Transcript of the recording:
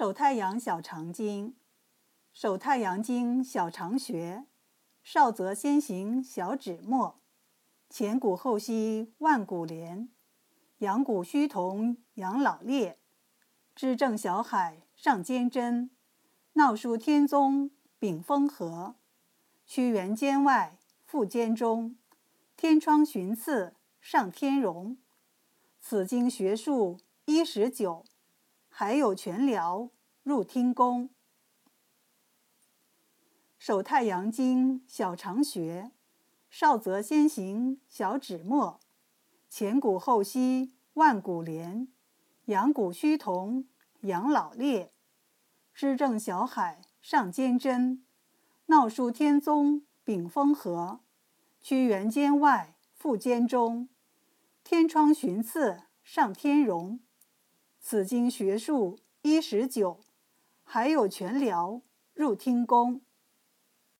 手太阳小肠经，手太阳经小肠穴，少则先行小指末，前骨后溪万骨连，阳骨虚同养老裂，支正小海上肩胗，闹书天宗禀风合，屈原肩外腹肩中，天窗寻次上天荣。此经学数一十九。还有全疗入听宫，手太阳经小肠穴，少则先行小指末，前骨后溪万古连，阳骨虚同养老裂，支正小海上肩贞，闹枢天宗秉风和，屈原肩外腹肩中，天窗寻次上天荣。此经学术一十九，还有全疗入听宫。